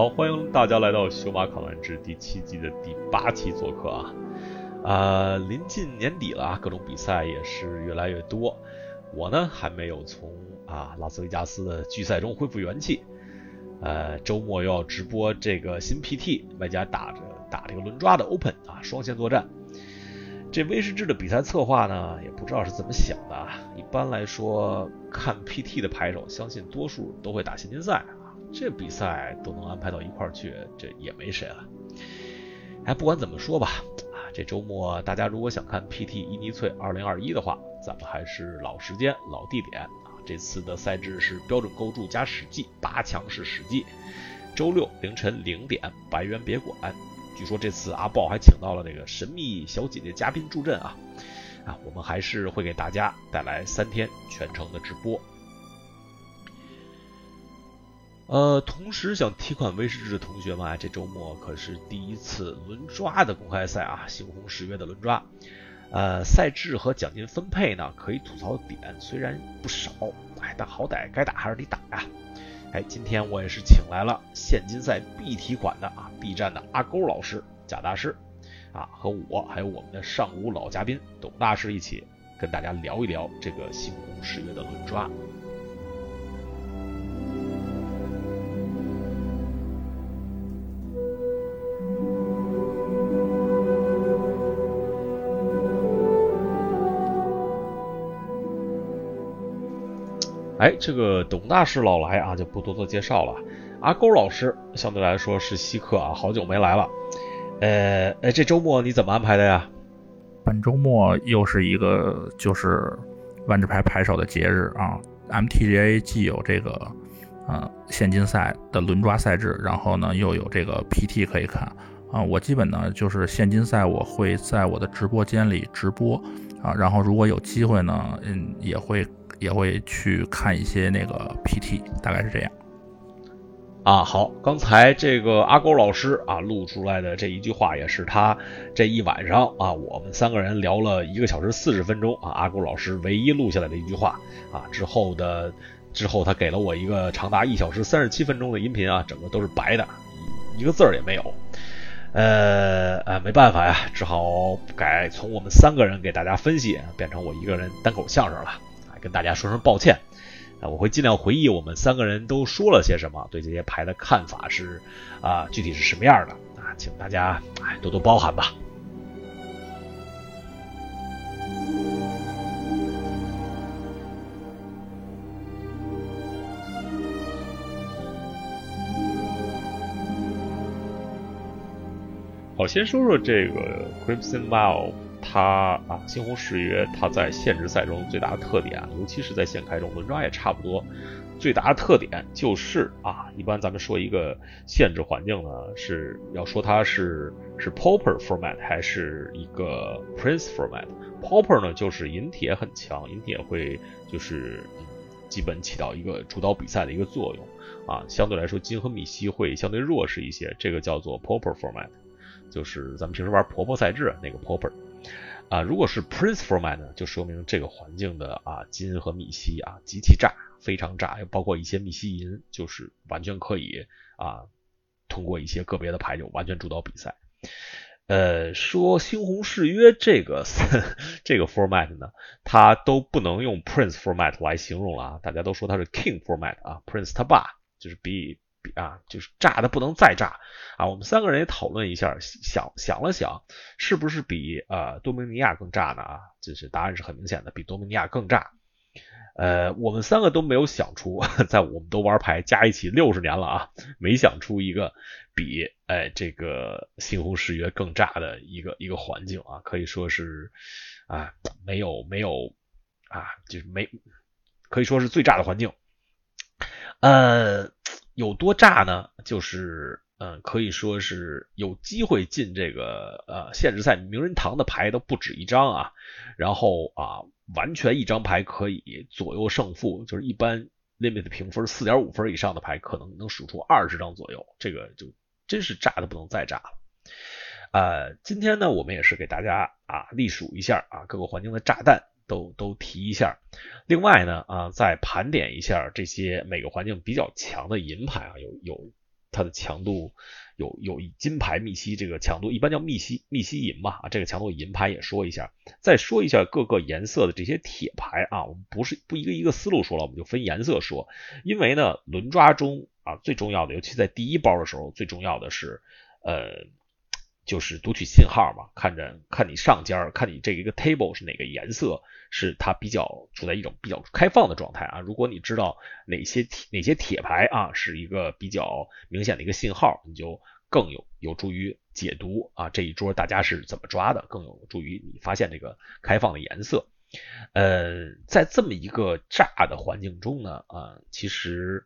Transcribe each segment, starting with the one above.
好，欢迎大家来到《修马考完之第七季的第八期做客啊！啊，临近年底了，各种比赛也是越来越多。我呢还没有从啊拉斯维加斯的巨赛中恢复元气。呃，周末又要直播这个新 PT，外加打着打这个轮抓的 Open 啊，双线作战。这威士制的比赛策划呢，也不知道是怎么想的啊。一般来说，看 PT 的牌手，相信多数都会打现金赛啊。这比赛都能安排到一块儿去，这也没谁了。哎，不管怎么说吧，啊，这周末大家如果想看 PT 伊尼翠2021的话，咱们还是老时间、老地点啊。这次的赛制是标准构筑加史记八强是史记，周六凌晨零点，白渊别馆。据说这次阿豹还请到了那个神秘小姐姐嘉宾助阵啊啊！我们还是会给大家带来三天全程的直播。呃，同时想提款威士忌的同学们啊，这周末可是第一次轮抓的公开赛啊，猩红十月的轮抓。呃，赛制和奖金分配呢，可以吐槽的点虽然不少，哎，但好歹该打还是得打呀。哎，今天我也是请来了现金赛必提款的啊，B 站的阿勾老师贾大师，啊，和我还有我们的上古老嘉宾董大师一起跟大家聊一聊这个星红十月的轮抓。这个董大师老来啊，就不多做介绍了。阿勾老师相对来说是稀客啊，好久没来了。呃，哎，这周末你怎么安排的呀？本周末又是一个就是万智牌牌手的节日啊。MTGA 既有这个呃现金赛的轮抓赛制，然后呢又有这个 PT 可以看啊。我基本呢就是现金赛，我会在我的直播间里直播啊，然后如果有机会呢，嗯，也会。也会去看一些那个 PT，大概是这样。啊，好，刚才这个阿勾老师啊录出来的这一句话，也是他这一晚上啊，我们三个人聊了一个小时四十分钟啊，阿勾老师唯一录下来的一句话啊，之后的之后他给了我一个长达一小时三十七分钟的音频啊，整个都是白的，一个字儿也没有。呃呃，没办法呀，只好改从我们三个人给大家分析，变成我一个人单口相声了。跟大家说声抱歉，啊，我会尽量回忆我们三个人都说了些什么，对这些牌的看法是啊，具体是什么样的啊，请大家哎多多包涵吧。好，先说说这个 Crimson Vow。它啊，猩红誓约，它在限制赛中最大的特点啊，尤其是在现开中轮抓也差不多。最大的特点就是啊，一般咱们说一个限制环境呢，是要说它是是 Pauper format 还是一个 Prince format。Pauper 呢，就是银铁很强，银铁会就是基本起到一个主导比赛的一个作用啊。相对来说，金和米西会相对弱势一些，这个叫做 Pauper format，就是咱们平时玩婆婆赛制那个 Pauper。啊，如果是 Prince format 呢，就说明这个环境的啊金和米西啊极其炸，非常炸，包括一些密西银，就是完全可以啊通过一些个别的牌就完全主导比赛。呃，说猩红誓约这个 这个 format 呢，它都不能用 Prince format 来形容了啊，大家都说它是 King format 啊，Prince 他爸就是比。啊，就是炸的不能再炸啊！我们三个人也讨论一下，想想了想，是不是比呃多米尼亚更炸呢？啊，就是答案是很明显的，比多米尼亚更炸。呃，我们三个都没有想出，在我们都玩牌加一起六十年了啊，没想出一个比哎这个猩红誓约更炸的一个一个环境啊，可以说是啊没有没有啊，就是没可以说是最炸的环境。呃。有多炸呢？就是嗯，可以说是有机会进这个呃限制赛名人堂的牌都不止一张啊。然后啊，完全一张牌可以左右胜负，就是一般 limit 评分四点五分以上的牌，可能能数出二十张左右。这个就真是炸的不能再炸了。呃，今天呢，我们也是给大家啊隶数一下啊各个环境的炸弹。都都提一下，另外呢啊，再盘点一下这些每个环境比较强的银牌啊，有有它的强度有有金牌密西这个强度，一般叫密西密西银嘛啊，这个强度银牌也说一下，再说一下各个颜色的这些铁牌啊，我们不是不一个一个思路说了，我们就分颜色说，因为呢轮抓中啊最重要的，尤其在第一包的时候，最重要的是呃。就是读取信号嘛，看着看你上尖看你这一个 table 是哪个颜色，是它比较处在一种比较开放的状态啊。如果你知道哪些铁哪些铁牌啊是一个比较明显的一个信号，你就更有有助于解读啊这一桌大家是怎么抓的，更有助于你发现这个开放的颜色。呃，在这么一个炸的环境中呢，啊，其实。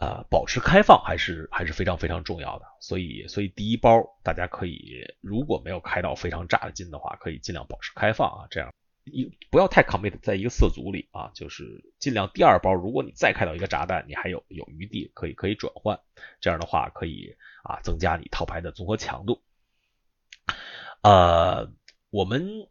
啊，保持开放还是还是非常非常重要的，所以所以第一包大家可以如果没有开到非常炸的金的话，可以尽量保持开放啊，这样一不要太 commit 在一个色组里啊，就是尽量第二包如果你再开到一个炸弹，你还有有余地可以可以转换，这样的话可以啊增加你套牌的综合强度。呃，我们。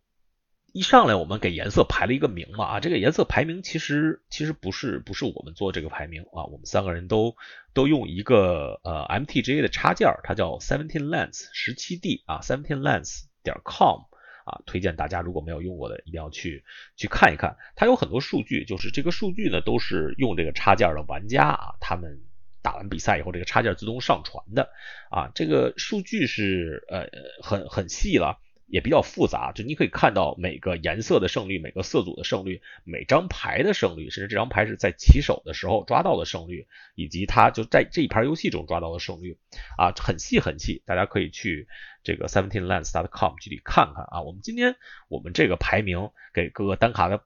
一上来我们给颜色排了一个名嘛啊，这个颜色排名其实其实不是不是我们做这个排名啊，我们三个人都都用一个呃 MTGA 的插件，它叫 Seventeen Lens 十七 D 啊，Seventeen Lens 点 com 啊，推荐大家如果没有用过的，一定要去去看一看。它有很多数据，就是这个数据呢都是用这个插件的玩家啊，他们打完比赛以后，这个插件自动上传的啊，这个数据是呃很很细了。也比较复杂，就你可以看到每个颜色的胜率，每个色组的胜率，每张牌的胜率，甚至这张牌是在起手的时候抓到的胜率，以及它就在这一盘游戏中抓到的胜率，啊，很细很细，大家可以去这个 seventeenlens.com 具体看看啊。我们今天我们这个排名给各个单卡的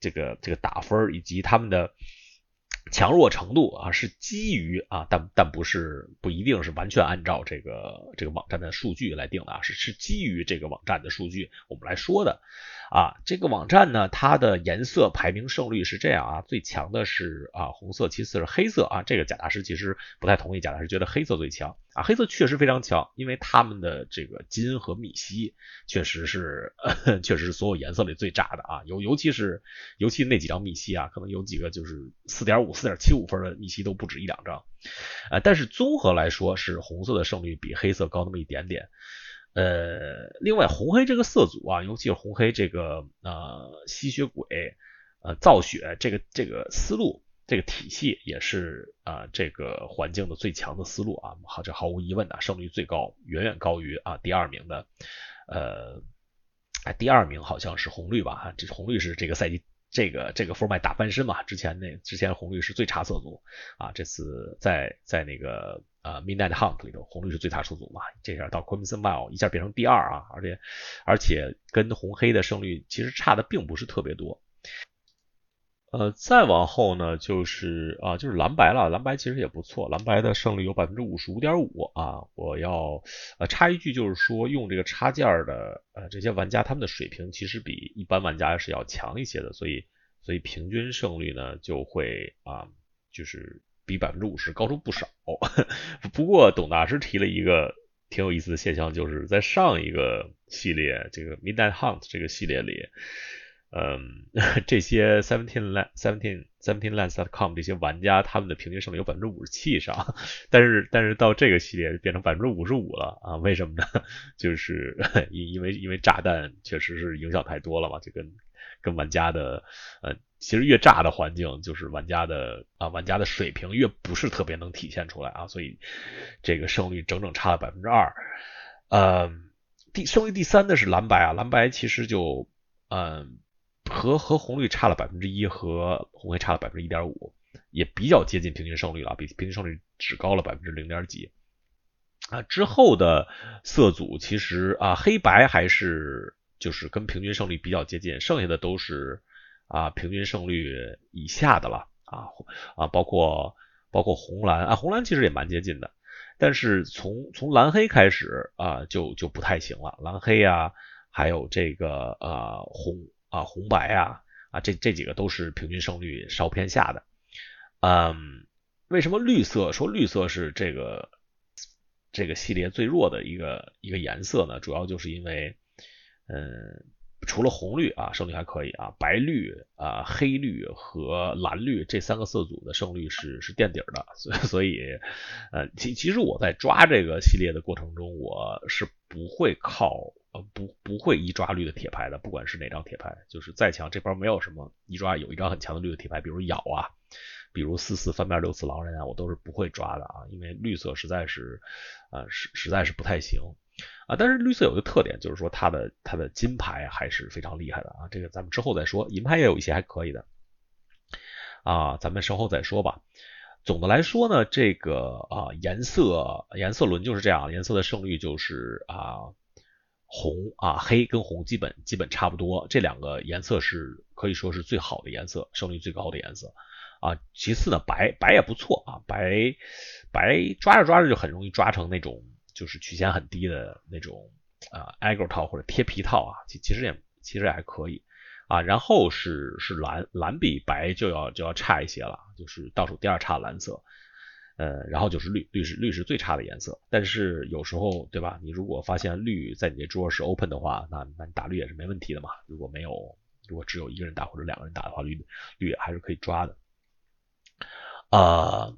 这个这个打分以及他们的。强弱程度啊，是基于啊，但但不是不一定是完全按照这个这个网站的数据来定的啊，是是基于这个网站的数据我们来说的。啊，这个网站呢，它的颜色排名胜率是这样啊，最强的是啊红色，其次是黑色啊。这个贾大师其实不太同意，贾大师觉得黑色最强啊，黑色确实非常强，因为他们的这个金和米西确实是确实是所有颜色里最炸的啊，尤尤其是尤其那几张米西啊，可能有几个就是四点五、四点七五分的米西都不止一两张，啊，但是综合来说是红色的胜率比黑色高那么一点点。呃，另外红黑这个色组啊，尤其是红黑这个呃吸血鬼呃造血这个这个思路这个体系也是啊这个环境的最强的思路啊，好这毫无疑问的胜率最高，远远高于啊第二名的呃哎第二名好像是红绿吧哈，这红绿是这个赛季这个这个 format 打翻身嘛，之前那之前红绿是最差色组啊，这次在在那个。啊，Midnight Hunt 里头红绿是最大数组嘛，这下到 Crimson Mile 一下变成第二啊，而且而且跟红黑的胜率其实差的并不是特别多。呃，再往后呢，就是啊，就是蓝白了，蓝白其实也不错，蓝白的胜率有百分之五十五点五啊。我要呃插一句，就是说用这个插件的呃这些玩家，他们的水平其实比一般玩家是要强一些的，所以所以平均胜率呢就会啊就是。比百分之五十高出不少，不过董大师提了一个挺有意思的现象，就是在上一个系列这个 Midnight Hunt 这个系列里，嗯，这些 Seventeen Land Seventeen Seventeen Lands.com 这些玩家他们的平均胜率有百分之五十七以上，但是但是到这个系列变成百分之五十五了啊？为什么呢？就是因因为因为炸弹确实是影响太多了嘛，就跟跟玩家的呃。其实越炸的环境，就是玩家的啊，玩家的水平越不是特别能体现出来啊，所以这个胜率整整差了百分之二。呃，第胜率第三的是蓝白啊，蓝白其实就嗯和和红绿差了百分之一，和红黑差了百分之一点五，也比较接近平均胜率了，比平均胜率只高了百分之零点几啊。之后的色组其实啊黑白还是就是跟平均胜率比较接近，剩下的都是。啊，平均胜率以下的了啊啊，包括包括红蓝啊，红蓝其实也蛮接近的，但是从从蓝黑开始啊，就就不太行了。蓝黑啊，还有这个呃红啊红白啊啊，这这几个都是平均胜率稍偏下的。嗯，为什么绿色说绿色是这个这个系列最弱的一个一个颜色呢？主要就是因为嗯。除了红绿啊，胜率还可以啊，白绿啊、黑绿和蓝绿这三个色组的胜率是是垫底的，所以所以，呃，其其实我在抓这个系列的过程中，我是不会靠呃不不会一抓绿的铁牌的，不管是哪张铁牌，就是再强，这边没有什么一抓有一张很强的绿的铁牌，比如咬啊，比如四四翻面六次狼人啊，我都是不会抓的啊，因为绿色实在是，呃实实在是不太行。啊，但是绿色有一个特点，就是说它的它的金牌还是非常厉害的啊。这个咱们之后再说，银牌也有一些还可以的啊，咱们稍后再说吧。总的来说呢，这个啊颜色颜色轮就是这样，颜色的胜率就是啊红啊黑跟红基本基本差不多，这两个颜色是可以说是最好的颜色，胜率最高的颜色啊。其次呢，白白也不错啊，白白抓着抓着就很容易抓成那种。就是曲线很低的那种啊，aggro 套或者贴皮套啊，其其实也其实也还可以啊。然后是是蓝蓝比白就要就要差一些了，就是倒数第二差蓝色。呃，然后就是绿绿是绿是最差的颜色。但是有时候对吧？你如果发现绿在你这桌是 open 的话，那那你打绿也是没问题的嘛。如果没有，如果只有一个人打或者两个人打的话，绿绿还是可以抓的。啊。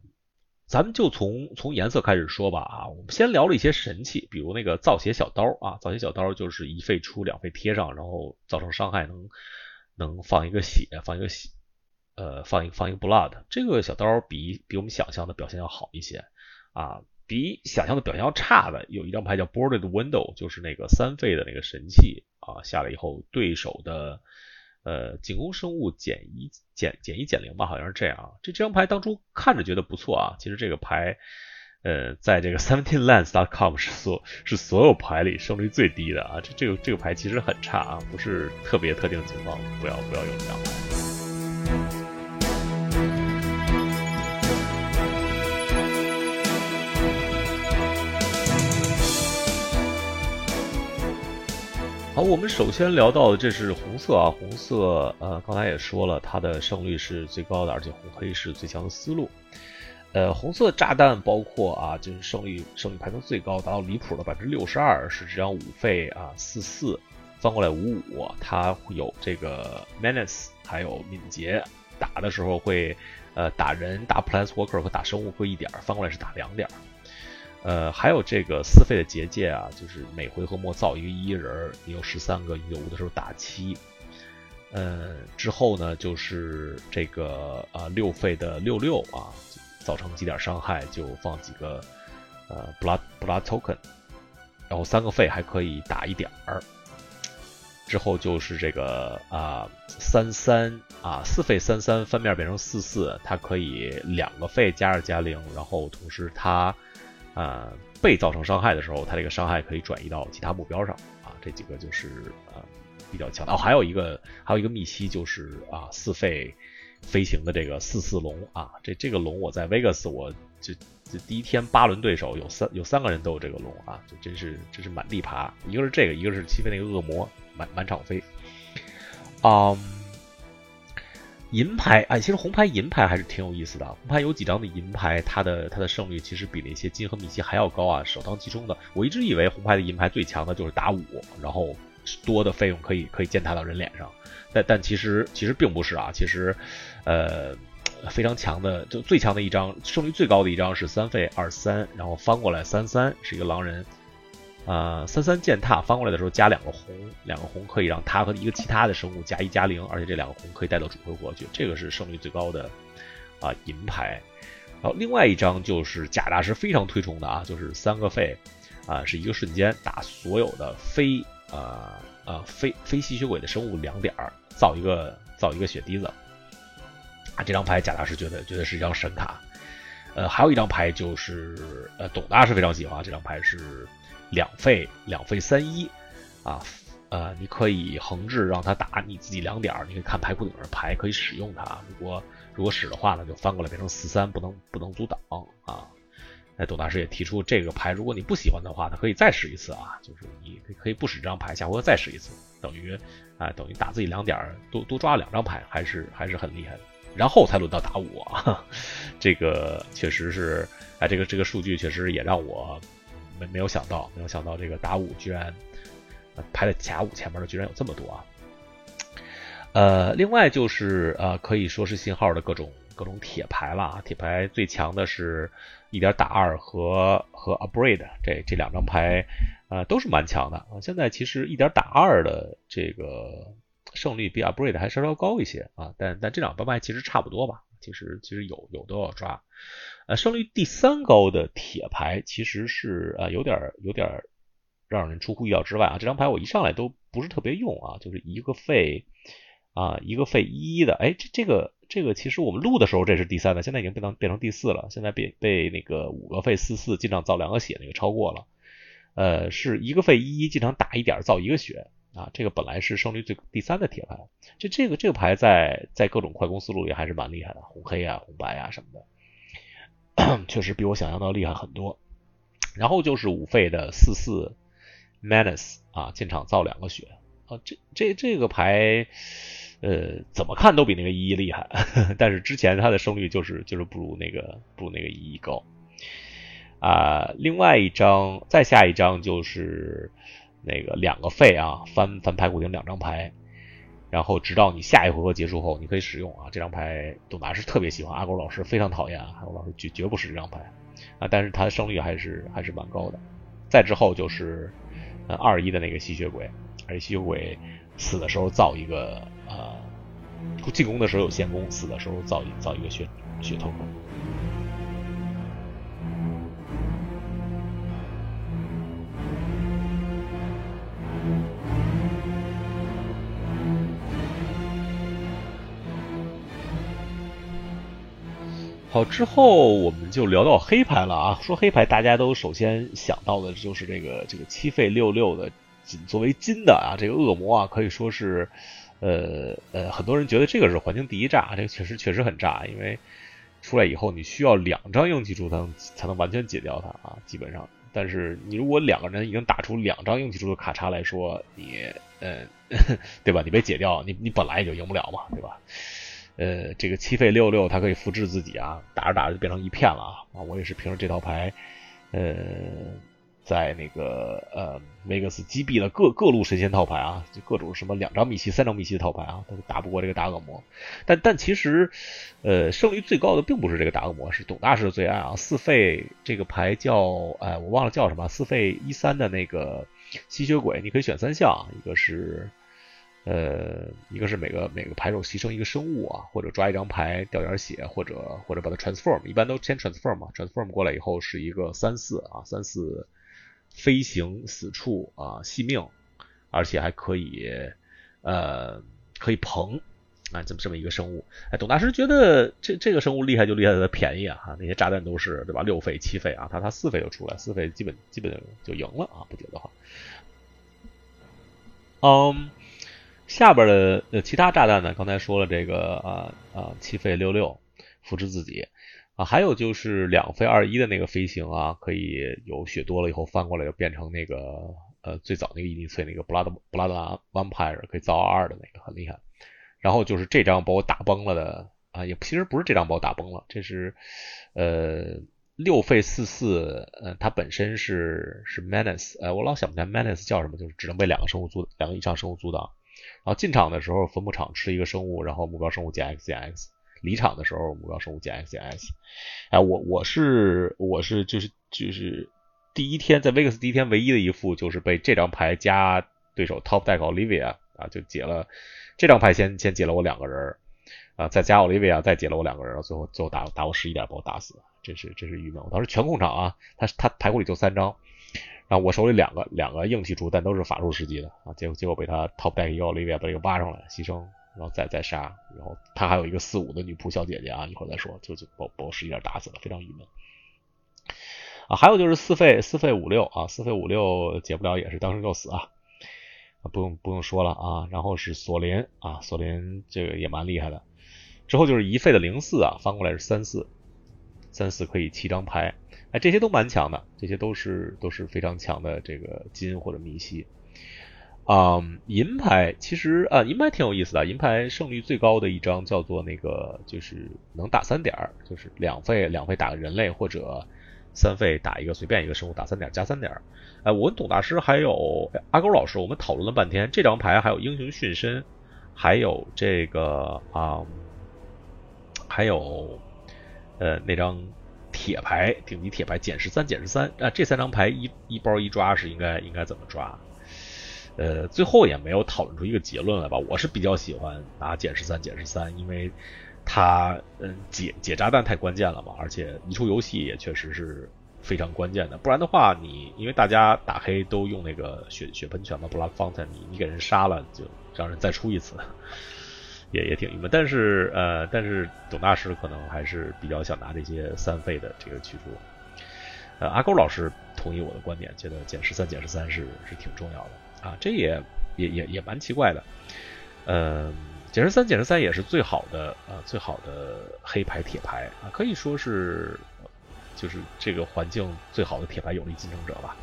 咱们就从从颜色开始说吧啊，我们先聊了一些神器，比如那个造血小刀啊，造血小刀就是一费出两费贴上，然后造成伤害能能放一个血，放一个血，呃，放一放一个 blood，这个小刀比比我们想象的表现要好一些啊，比想象的表现要差的有一张牌叫 boarded window，就是那个三费的那个神器啊，下来以后对手的。呃，进攻生物减一减减一减零吧，好像是这样。这这张牌当初看着觉得不错啊，其实这个牌，呃，在这个 seventeenlands.com 是所是所有牌里胜率最低的啊。这这个这个牌其实很差啊，不是特别特定的情况，不要不要用这张牌。好，我们首先聊到的这是红色啊，红色呃，刚才也说了，它的胜率是最高的，而且红黑是最强的思路。呃，红色炸弹包括啊，就是胜率胜率排名最高，达到离谱的百分之六十二，是这张五费啊四四翻过来五五，它有这个 menace，还有敏捷，打的时候会呃打人打 planeswalker 和打生物会一点，翻过来是打两点。呃，还有这个四费的结界啊，就是每回合末造一个一人，你有十三个，有的时候打七。呃，之后呢，就是这个啊六费的六六啊，造成几点伤害就放几个呃 blood blood token，然后三个费还可以打一点儿。之后就是这个啊三三啊四费三三翻面变成四四，它可以两个费加二加零，然后同时它。呃，被造成伤害的时候，它这个伤害可以转移到其他目标上啊。这几个就是呃比较强哦。还有一个还有一个密西就是啊四费飞行的这个四四龙啊。这这个龙我在 Vegas 我就就第一天八轮对手有三有三个人都有这个龙啊，就真是真是满地爬。一个是这个，一个是七费那个恶魔满满场飞。嗯。银牌哎，其实红牌银牌还是挺有意思的。红牌有几张的银牌，它的它的胜率其实比那些金和米奇还要高啊，首当其冲的。我一直以为红牌的银牌最强的就是打五，然后多的费用可以可以践踏到人脸上，但但其实其实并不是啊，其实呃非常强的，就最强的一张胜率最高的一张是三费二三，然后翻过来三三是一个狼人。呃，三三践踏翻过来的时候加两个红，两个红可以让他和一个其他的生物加一加零，而且这两个红可以带到主回合去，这个是胜率最高的啊银牌。然后另外一张就是贾大师非常推崇的啊，就是三个费啊，是一个瞬间打所有的非呃呃非非吸血鬼的生物两点儿，造一个造一个血滴子啊，这张牌贾大师觉得觉得是一张神卡。呃，还有一张牌就是呃董大师非常喜欢这张牌是。两费两费三一，啊，呃，你可以横置让他打你自己两点你可以看牌库里面牌，可以使用它。如果如果使的话呢，就翻过来变成四三，不能不能阻挡啊。那董大师也提出这个牌，如果你不喜欢的话，他可以再使一次啊，就是你可以不使这张牌，下回再使一次，等于啊等于打自己两点多多抓了两张牌，还是还是很厉害的。然后才轮到打我啊，这个确实是，哎，这个这个数据确实也让我。没没有想到，没有想到这个打五居然排在甲五前面的居然有这么多啊！呃，另外就是呃，可以说是信号的各种各种铁牌了啊。铁牌最强的是一点打二和和 Abrade 这这两张牌，呃，都是蛮强的啊。现在其实一点打二的这个胜率比 Abrade 还稍稍高一些啊，但但这两张牌其实差不多吧。其实其实有有都要抓。呃，胜率第三高的铁牌其实是呃有点有点让人出乎意料之外啊。这张牌我一上来都不是特别用啊，就是一个费。啊，一个费一的，哎，这这个这个其实我们录的时候这是第三的，现在已经变成变成第四了，现在被被那个五个费四四进场造两个血那个超过了，呃，是一个费一进场打一点造一个血啊，这个本来是胜率最第三的铁牌，就这个这个牌在在各种快攻思路里还是蛮厉害的，红黑啊红白啊什么的，确实比我想象的厉害很多。然后就是五费的四四 menace 啊，进场造两个血啊，这这这个牌。呃，怎么看都比那个一一厉害，但是之前他的胜率就是就是不如那个不如那个一一高啊。另外一张，再下一张就是那个两个费啊，翻翻牌固定两张牌，然后直到你下一回合结束后，你可以使用啊。这张牌董大师特别喜欢，阿狗老师非常讨厌，阿狗老师绝绝不使这张牌啊。但是他的胜率还是还是蛮高的。再之后就是呃二一的那个吸血鬼，而吸血鬼。死的时候造一个呃，进攻的时候有先攻，死的时候造一造一个血血头好，之后我们就聊到黑牌了啊。说黑牌，大家都首先想到的就是这个这个七费六六的。仅作为金的啊，这个恶魔啊，可以说是，呃呃，很多人觉得这个是环境第一炸，这个确实确实很炸，因为出来以后你需要两张硬气珠才能才能完全解掉它啊，基本上。但是你如果两个人已经打出两张硬气珠的卡叉来说，你呃，对吧？你被解掉，你你本来也就赢不了嘛，对吧？呃，这个七费六六它可以复制自己啊，打着打着就变成一片了啊！啊我也是凭着这套牌，呃。在那个呃梅格斯击毙了各各路神仙套牌啊，就各种什么两张密西、三张密西的套牌啊，都打不过这个大恶魔。但但其实，呃，胜率最高的并不是这个大恶魔，是董大师的最爱啊。四费这个牌叫哎，我忘了叫什么，四费一三的那个吸血鬼，你可以选三项，一个是呃，一个是每个每个牌手牺牲一个生物啊，或者抓一张牌掉点血，或者或者把它 transform，一般都先 transform 嘛，transform 过来以后是一个三四啊，三四。飞行死处啊，惜命，而且还可以，呃，可以膨啊，这么这么一个生物。哎，董大师觉得这这个生物厉害就厉害在它便宜啊，哈，那些炸弹都是对吧？六费七费啊，他他四费就出来，四费基本基本就赢了啊，不解的话。嗯，下边的呃其他炸弹呢？刚才说了这个啊啊七费六六复制自己。啊，还有就是两费二一的那个飞行啊，可以有血多了以后翻过来就变成那个呃最早那个伊尼翠那个布拉德布拉德 vampire 可以造二二的那个很厉害。然后就是这张把我打崩了的啊，也其实不是这张把我打崩了，这是呃六费四四，呃它本身是是 menace，呃我老想不起来 menace 叫什么，就是只能被两个生物阻两个以上生物阻挡。然后进场的时候坟墓场吃一个生物，然后目标生物减 x 减 x。离场的时候，目标生物减 x 减 x，哎，我我是我是就是就是第一天在 Vegas 第一天唯一的一副就是被这张牌加对手 Top Deck Olivia 啊就解了这张牌先先解了我两个人啊再加 Olivia 再解了我两个人，最后最后打打我十一点把我打死，真是真是郁闷。我当时全控场啊，他他牌库里就三张，然后我手里两个两个硬气出，但都是法术时机的啊，结果结果被他 Top Deck 一个 Olivia 把这个挖上来牺牲。然后再再杀，然后他还有一个四五的女仆小姐姐啊，一会儿再说，就就把把我十一点打死了，非常郁闷。啊，还有就是四费四费五六啊，四费五六解不了也是当生就死啊，啊不用不用说了啊。然后是索林啊，索林这个也蛮厉害的。之后就是一费的零四啊，翻过来是三四，三四可以七张牌，哎，这些都蛮强的，这些都是都是非常强的这个金或者密西。啊，银牌其实啊，银牌挺有意思的。银牌胜率最高的一张叫做那个，就是能打三点，就是两费两费打个人类或者三费打一个随便一个生物打三点加三点。哎，我跟董大师还有阿勾老师，我们讨论了半天，这张牌还有英雄殉身还有这个啊，还有呃那张铁牌顶级铁牌减十三减十三啊，这三张牌一一包一抓是应该应该怎么抓？呃，最后也没有讨论出一个结论来吧。我是比较喜欢拿减十三减十三，因为它嗯解解炸弹太关键了嘛，而且移出游戏也确实是非常关键的。不然的话，你因为大家打黑都用那个血血喷泉嘛，Blood Fountain，你你给人杀了就让人再出一次，也也挺郁闷。但是呃，但是董大师可能还是比较想拿这些三费的这个去除。呃，阿勾老师同意我的观点，觉得减十三减十三是是挺重要的。啊，这也也也也蛮奇怪的，嗯，减十三减十三也是最好的呃，最好的黑牌铁牌啊，可以说是就是这个环境最好的铁牌有力竞争者吧。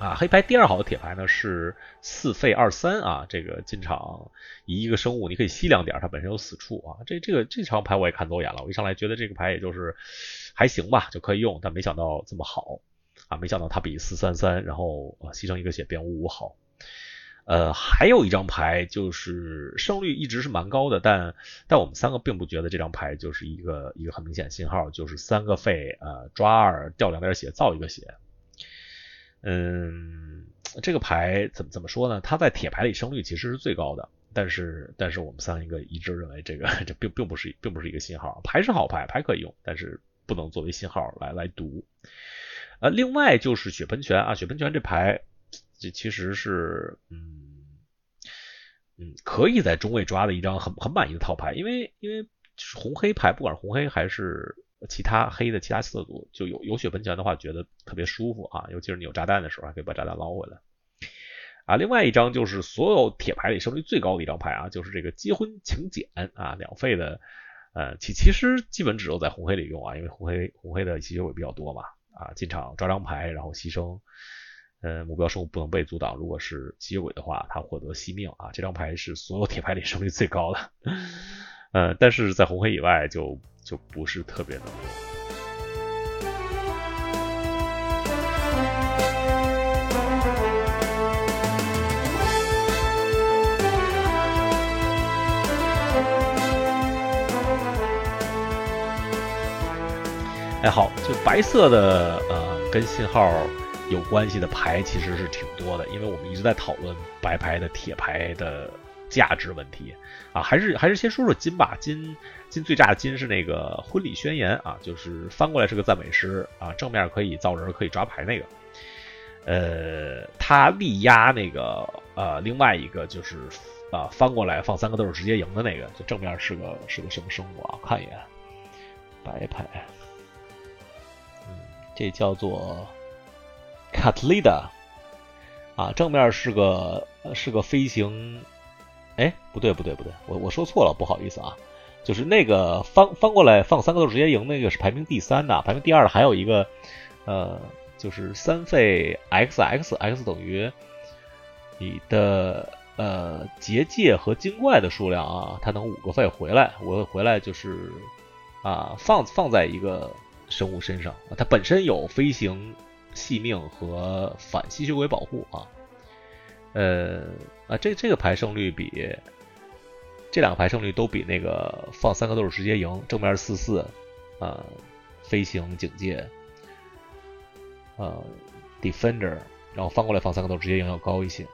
啊，黑牌第二好的铁牌呢是四费二三啊，这个进场一个生物你可以吸两点，它本身有死处啊。这这个这场牌我也看走眼了，我一上来觉得这个牌也就是还行吧，就可以用，但没想到这么好啊，没想到它比四三三然后啊牺牲一个血变五五好。呃，还有一张牌就是胜率一直是蛮高的，但但我们三个并不觉得这张牌就是一个一个很明显信号，就是三个费呃抓二掉两点血造一个血。嗯，这个牌怎么怎么说呢？它在铁牌里胜率其实是最高的，但是但是我们三个一致认为这个这并并不是并不是一个信号，牌是好牌，牌可以用，但是不能作为信号来来读。呃，另外就是血喷泉啊，血喷泉这牌。这其实是，嗯嗯，可以在中位抓的一张很很满意的套牌，因为因为就是红黑牌，不管红黑还是其他黑的其他色组，就有有血喷泉的话，觉得特别舒服啊，尤其是你有炸弹的时候，还可以把炸弹捞回来。啊，另外一张就是所有铁牌里胜率最高的一张牌啊，就是这个结婚请柬啊，两费的，呃，其其实基本只有在红黑里用啊，因为红黑红黑的吸血鬼比较多嘛，啊，进场抓张牌，然后牺牲。呃，目标生物不能被阻挡。如果是吸血鬼的话，他获得惜命啊。这张牌是所有铁牌里胜率最高的。呃，但是在红黑以外就就不是特别能用。哎，好，就白色的呃，跟信号。有关系的牌其实是挺多的，因为我们一直在讨论白牌的铁牌的价值问题啊，还是还是先说说金吧。金金最炸的金是那个婚礼宣言啊，就是翻过来是个赞美诗啊，正面可以造人可以抓牌那个。呃，他力压那个呃另外一个就是啊翻过来放三个豆直接赢的那个，就正面是个是个什么生物啊？看一眼，白牌，嗯，这叫做。卡特利达啊，正面是个是个飞行，哎，不对不对不对，我我说错了，不好意思啊，就是那个翻翻过来放三个豆直接赢那个是排名第三的，排名第二的还有一个呃，就是三费 X X X 等于你的呃结界和精怪的数量啊，它能五个费回来，我回来就是啊放放在一个生物身上，它本身有飞行。细命和反吸血鬼保护啊，呃啊，这这个牌胜率比这两个牌胜率都比那个放三个豆直接赢正面四四啊，飞行警戒啊，defender，然后翻过来放三个豆直接赢要高一些。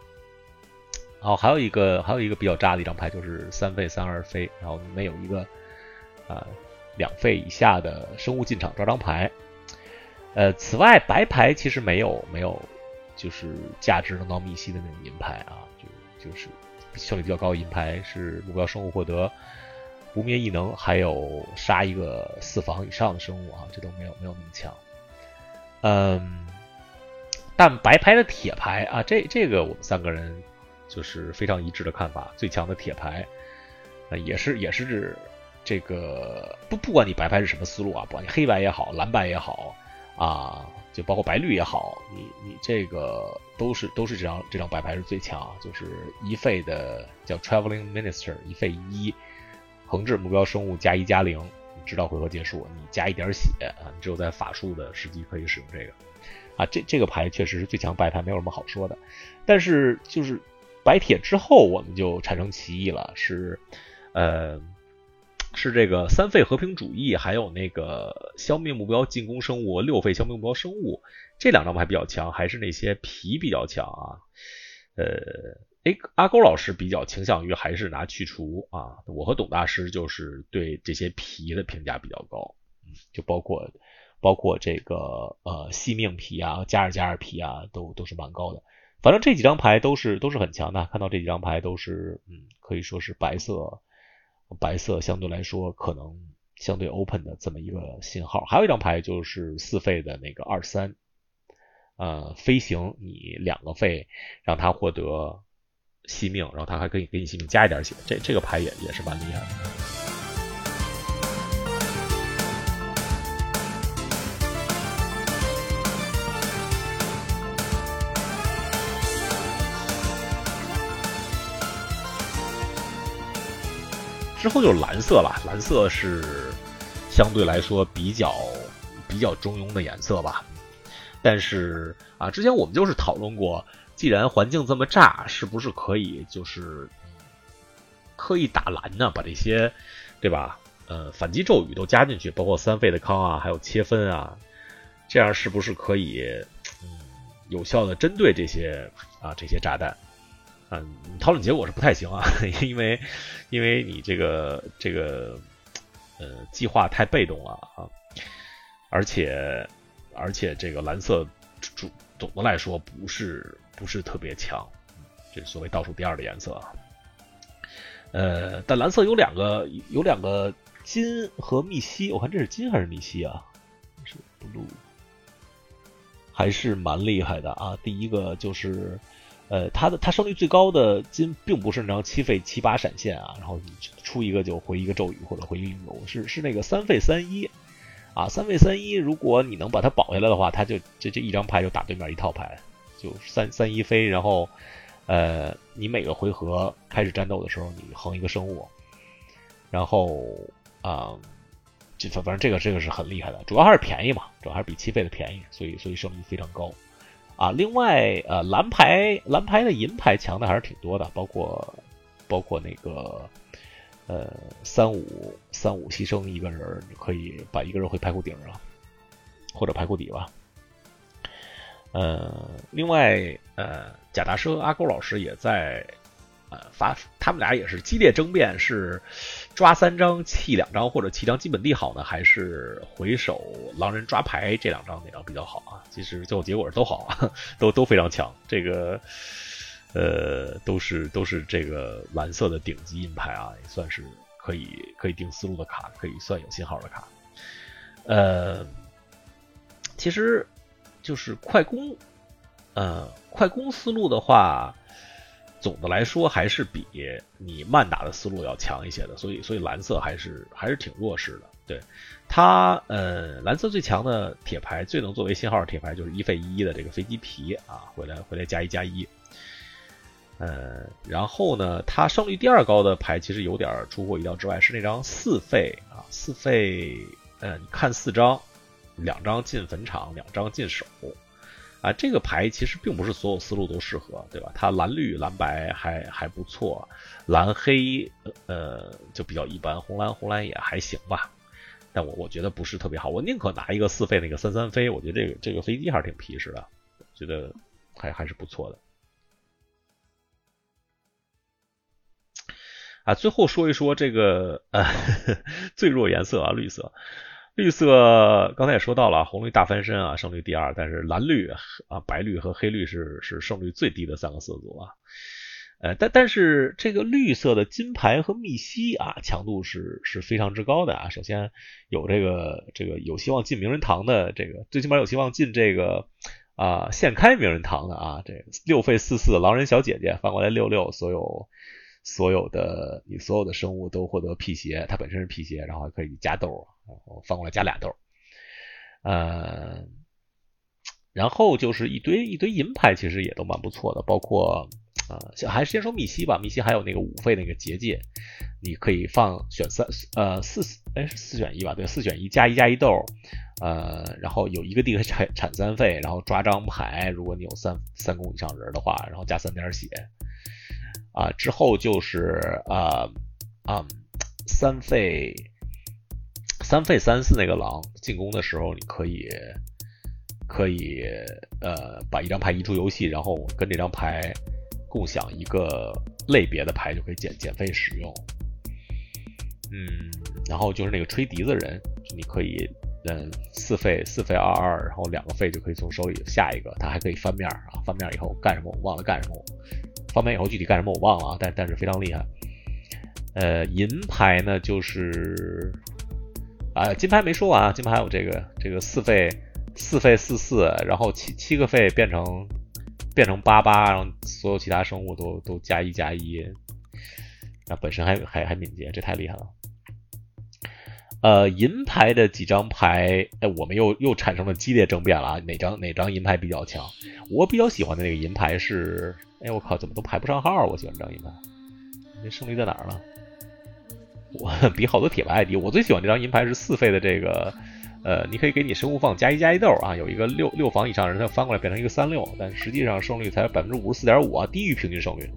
然后还有一个还有一个比较渣的一张牌就是三费三二飞，然后没有一个啊两费以下的生物进场抓张牌。呃，此外，白牌其实没有没有，就是价值能到密西的那种银牌啊，就就是效率比较高的银牌是目标生物获得不灭异能，还有杀一个四防以上的生物啊，这都没有没有那么强。嗯，但白牌的铁牌啊，这这个我们三个人就是非常一致的看法，最强的铁牌，呃，也是也是指这个不不管你白牌是什么思路啊，不管你黑白也好，蓝白也好。啊，就包括白绿也好，你你这个都是都是这张这张白牌是最强，就是一费的叫 Traveling Minister，一费一，横置目标生物加一加零，直到回合结束，你加一点血啊，你只有在法术的时机可以使用这个，啊，这这个牌确实是最强白牌，没有什么好说的。但是就是白铁之后，我们就产生歧义了，是呃。是这个三费和平主义，还有那个消灭目标进攻生物，六费消灭目标生物这两张牌比较强，还是那些皮比较强啊？呃，哎，阿勾老师比较倾向于还是拿去除啊。我和董大师就是对这些皮的评价比较高，嗯就包括包括这个呃惜命皮啊，加尔加尔皮啊，都都是蛮高的。反正这几张牌都是都是很强的，看到这几张牌都是嗯，可以说是白色。白色相对来说可能相对 open 的这么一个信号，还有一张牌就是四费的那个二三，呃，飞行你两个费让他获得惜命，然后他还可以给你惜命加一点血，这这个牌也也是蛮厉害的。之后就是蓝色了，蓝色是相对来说比较比较中庸的颜色吧。但是啊，之前我们就是讨论过，既然环境这么炸，是不是可以就是刻意打蓝呢？把这些对吧？呃，反击咒语都加进去，包括三费的康啊，还有切分啊，这样是不是可以有效的针对这些啊这些炸弹？嗯，讨论结果是不太行啊，因为，因为你这个这个，呃，计划太被动了啊，而且，而且这个蓝色主总的来说不是不是特别强，这是所谓倒数第二的颜色啊。呃，但蓝色有两个有两个金和密西，我看这是金还是密西啊？是不还是蛮厉害的啊。第一个就是。呃，他的他胜率最高的金并不是那张七费七八闪现啊，然后你出一个就回一个咒语或者回一个是是那个三费三一啊，三费三一，如果你能把它保下来的话，它就这这一张牌就打对面一套牌，就三三一飞，然后呃，你每个回合开始战斗的时候，你横一个生物，然后啊，就反正这个这个是很厉害的，主要还是便宜嘛，主要还是比七费的便宜，所以所以胜率非常高。啊，另外，呃，蓝牌蓝牌的银牌强的还是挺多的，包括包括那个，呃，三五三五牺牲一个人，你可以把一个人回排库顶上，或者排库底吧。呃，另外，呃，贾大师和阿勾老师也在。呃，发他们俩也是激烈争辩，是抓三张弃两张，或者弃张基本地好呢，还是回手狼人抓牌这两张哪张比较好啊？其实最后结果都好啊，都都非常强。这个呃，都是都是这个蓝色的顶级银牌啊，也算是可以可以定思路的卡，可以算有信号的卡。呃，其实就是快攻，呃，快攻思路的话。总的来说还是比你慢打的思路要强一些的，所以所以蓝色还是还是挺弱势的。对它，呃，蓝色最强的铁牌，最能作为信号的铁牌就是一费一的这个飞机皮啊，回来回来加一加一。呃，然后呢，它胜率第二高的牌其实有点出乎意料之外，是那张四费啊，四费，呃，你看四张，两张进坟场，两张进手。啊，这个牌其实并不是所有思路都适合，对吧？它蓝绿蓝白还还不错，蓝黑呃就比较一般，红蓝红蓝也还行吧。但我我觉得不是特别好，我宁可拿一个四费那个三三飞，我觉得这个这个飞机还是挺皮实的，觉得还还是不错的。啊，最后说一说这个呃 最弱颜色啊，绿色。绿色刚才也说到了，红绿大翻身啊，胜率第二，但是蓝绿啊、白绿和黑绿是是胜率最低的三个色组啊。呃，但但是这个绿色的金牌和密西啊，强度是是非常之高的啊。首先有这个这个有希望进名人堂的这个，最起码有希望进这个啊现开名人堂的啊。这六费四四狼人小姐姐翻过来六六，所有所有的你所有的生物都获得辟邪，它本身是辟邪，然后还可以加豆。然后翻过来加俩豆，呃，然后就是一堆一堆银牌，其实也都蛮不错的，包括啊，还是先说密西吧，密西还有那个五费那个结界，你可以放选三呃四哎是四选一吧，对，四选一加一加一豆，呃，然后有一个地可以产产三费，然后抓张牌，如果你有三三攻以上人的话，然后加三点血，啊，之后就是啊啊三费三费三四那个狼进攻的时候，你可以可以呃把一张牌移出游戏，然后跟这张牌共享一个类别的牌，就可以减减费使用。嗯，然后就是那个吹笛子人，你可以。嗯，四费四费二二，然后两个费就可以从手里下一个，他还可以翻面啊！翻面以后干什么？我忘了干什么。翻面以后具体干什么我忘了啊！但但是非常厉害。呃，银牌呢就是啊，金牌没说完啊，金牌还有这个这个四费四费四四，然后七七个费变成变成八八，然后所有其他生物都都加一加一，那本身还还还敏捷，这太厉害了。呃，银牌的几张牌，哎，我们又又产生了激烈争辩了啊！哪张哪张银牌比较强？我比较喜欢的那个银牌是，哎，我靠，怎么都排不上号？我喜欢这张银牌，这胜率在哪儿呢？我比好多铁牌还低。我最喜欢这张银牌是四费的这个，呃，你可以给你生物放加一加一豆啊，有一个六六防以上人，他翻过来变成一个三六，但实际上胜率才百分之五十四点五啊，低于平均胜率。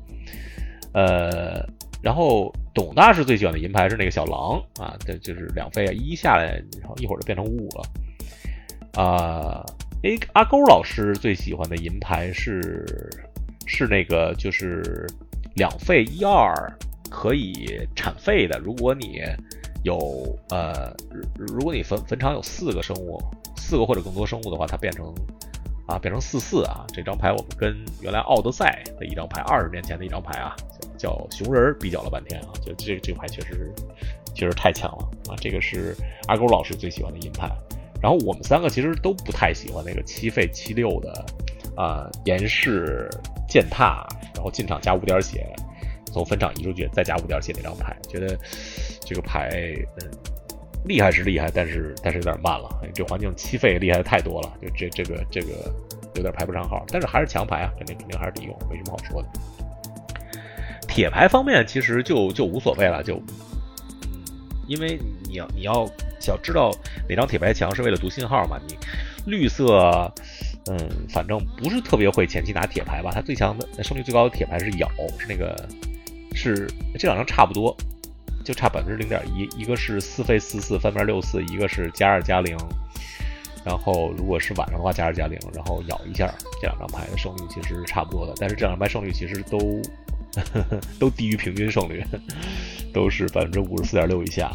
呃。然后董大师最喜欢的银牌是那个小狼啊，这就是两费啊，一下来，然后一会儿就变成五五了。啊，哎，阿勾老师最喜欢的银牌是是那个就是两费一二可以产费的，如果你有呃，如果你坟坟场有四个生物，四个或者更多生物的话，它变成。啊，变成四四啊！这张牌我们跟原来奥德赛的一张牌，二十年前的一张牌啊，叫熊人比较了半天啊，就这这个牌确实确实太强了啊！这个是阿勾老师最喜欢的银牌，然后我们三个其实都不太喜欢那个七费七六的啊，岩石践踏，然后进场加五点血，从分场移出去再加五点血那张牌，觉得这个牌嗯。厉害是厉害，但是但是有点慢了。这环境七费厉害的太多了，就这这个这个有点排不上号。但是还是强牌啊，肯定肯定还是得用，没什么好说的。铁牌方面其实就就无所谓了，就嗯，因为你要你要想知道哪张铁牌强，是为了读信号嘛。你绿色，嗯，反正不是特别会前期拿铁牌吧。它最强的胜率最高的铁牌是咬，是那个是这两张差不多。就差百分之零点一，一个是四费四四翻面六四，一个是加二加零。然后如果是晚上的话，加二加零，然后咬一下，这两张牌的胜率其实是差不多的。但是这两张牌胜率其实都 都低于平均胜率，都是百分之五十四点六以下。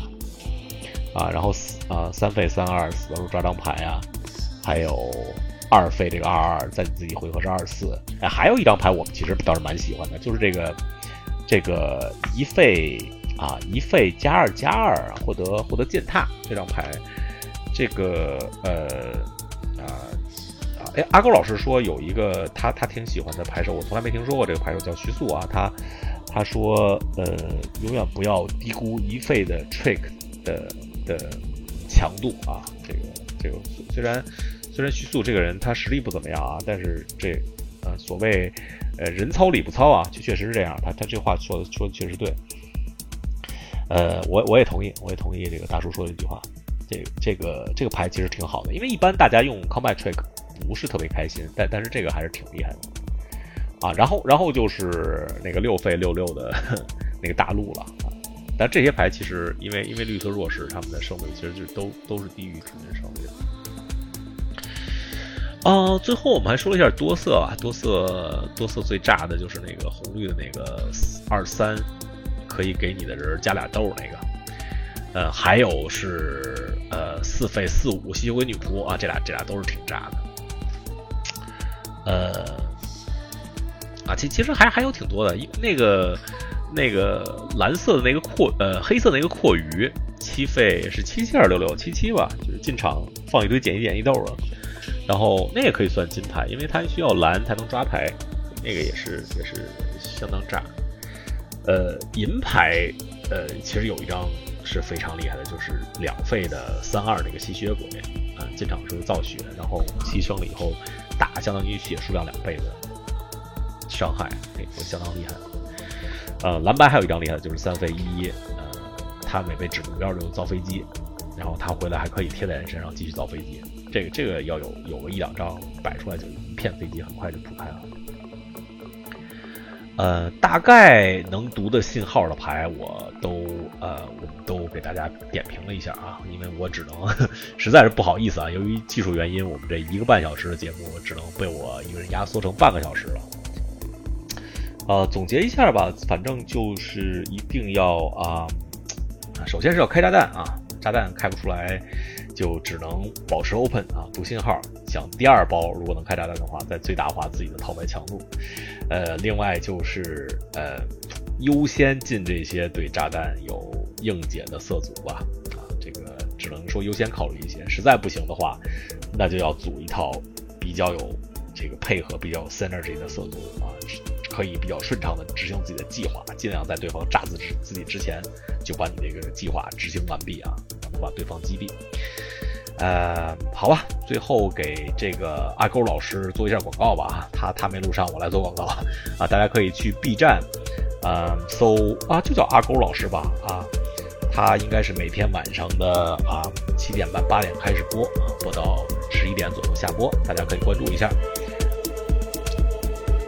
啊，然后啊三费三二死的时候抓张牌啊，还有二费这个二二在你自己回合是二四。哎，还有一张牌我们其实倒是蛮喜欢的，就是这个这个一费。啊，一费加二加二获得获得践踏这张牌，这个呃啊啊哎，阿狗老师说有一个他他挺喜欢的牌手，我从来没听说过这个牌手叫徐素啊，他他说呃永远不要低估一费的 trick 的的强度啊，这个这个虽然虽然徐素这个人他实力不怎么样啊，但是这呃所谓呃人糙理不糙啊，就确实是这样，他他这话说的说的确实对。呃，我我也同意，我也同意这个大叔说的一句话，这这个这个牌其实挺好的，因为一般大家用 combat trick 不是特别开心，但但是这个还是挺厉害的啊。然后然后就是那个六费六六的 那个大陆了。但这些牌其实因为因为绿色弱势，他们的胜率其实就都都是低于平均胜率。啊，最后我们还说了一下多色啊，多色多色最炸的就是那个红绿的那个二三。可以给你的人加俩豆那个，呃，还有是呃四费四五吸血鬼女仆啊，这俩这俩都是挺炸的，呃，啊，其其实还还有挺多的，那个那个蓝色的那个阔呃黑色那个阔鱼七费是七七二六六七七吧，就是进场放一堆减一减一豆啊，然后那也可以算金牌，因为它需要蓝才能抓牌，那个也是也是相当炸。呃，银牌，呃，其实有一张是非常厉害的，就是两费的三二那个吸血鬼，啊，进场时候造血，然后牺牲了以后打，相当于血数量两倍的伤害，那个相当厉害。呃，蓝白还有一张厉害的，就是三费一，呃，他每被指目标就造飞机，然后他回来还可以贴在人身上继续造飞机，这个这个要有有个一两张摆出来，就一片飞机很快就铺开了。呃，大概能读的信号的牌，我都呃，我们都给大家点评了一下啊，因为我只能实在是不好意思啊，由于技术原因，我们这一个半小时的节目只能被我一个人压缩成半个小时了。呃，总结一下吧，反正就是一定要啊，首先是要开炸弹啊，炸弹开不出来。就只能保持 open 啊，读信号。想第二包如果能开炸弹的话，再最大化自己的套牌强度。呃，另外就是呃，优先进这些对炸弹有硬解的色组吧。啊，这个只能说优先考虑一些。实在不行的话，那就要组一套比较有这个配合、比较有 synergy 的色组啊，可以比较顺畅的执行自己的计划，尽量在对方炸自己自己之前就把你这个计划执行完毕啊。把对方击毙，呃，好吧，最后给这个阿勾老师做一下广告吧啊，他他没录上，我来做广告啊，大家可以去 B 站，呃，搜啊，就叫阿勾老师吧啊，他应该是每天晚上的啊七点半八点开始播，播到十一点左右下播，大家可以关注一下。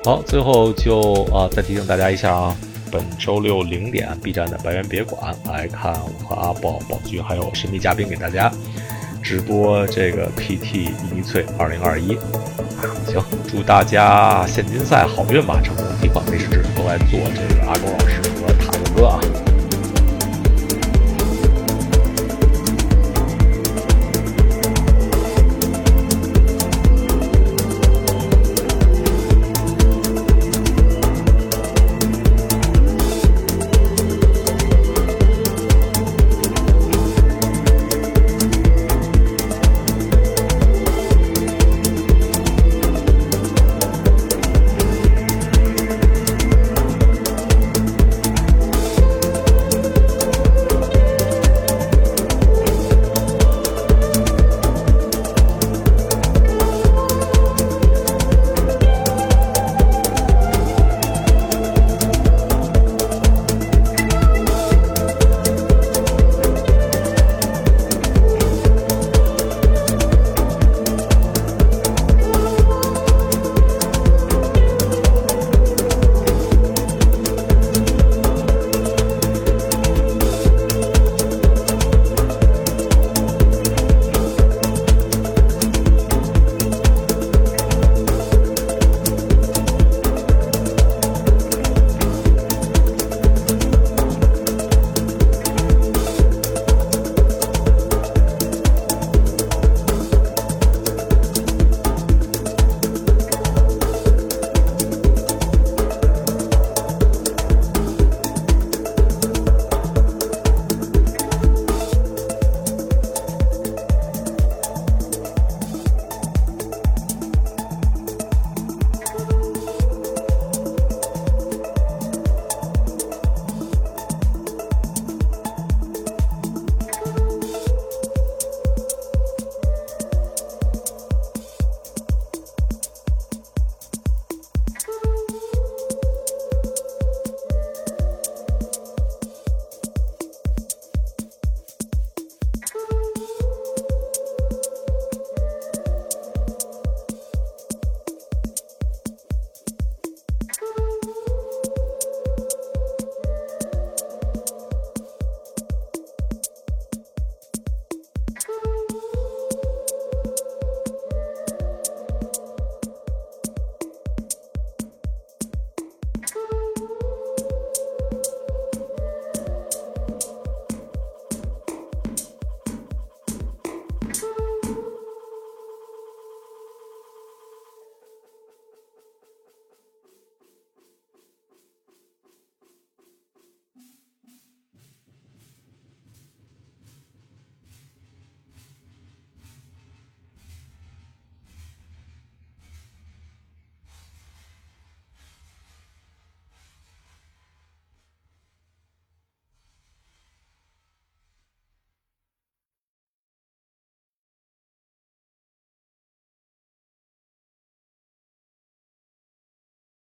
好，最后就啊再提醒大家一下啊。本周六零点，B 站的白猿别馆来看我和阿豹、宝具还有神秘嘉宾给大家直播这个 PT 一翠二零二一。行，祝大家现金赛好运吧，成功提款没事，都来做这个阿狗老师和塔子哥啊。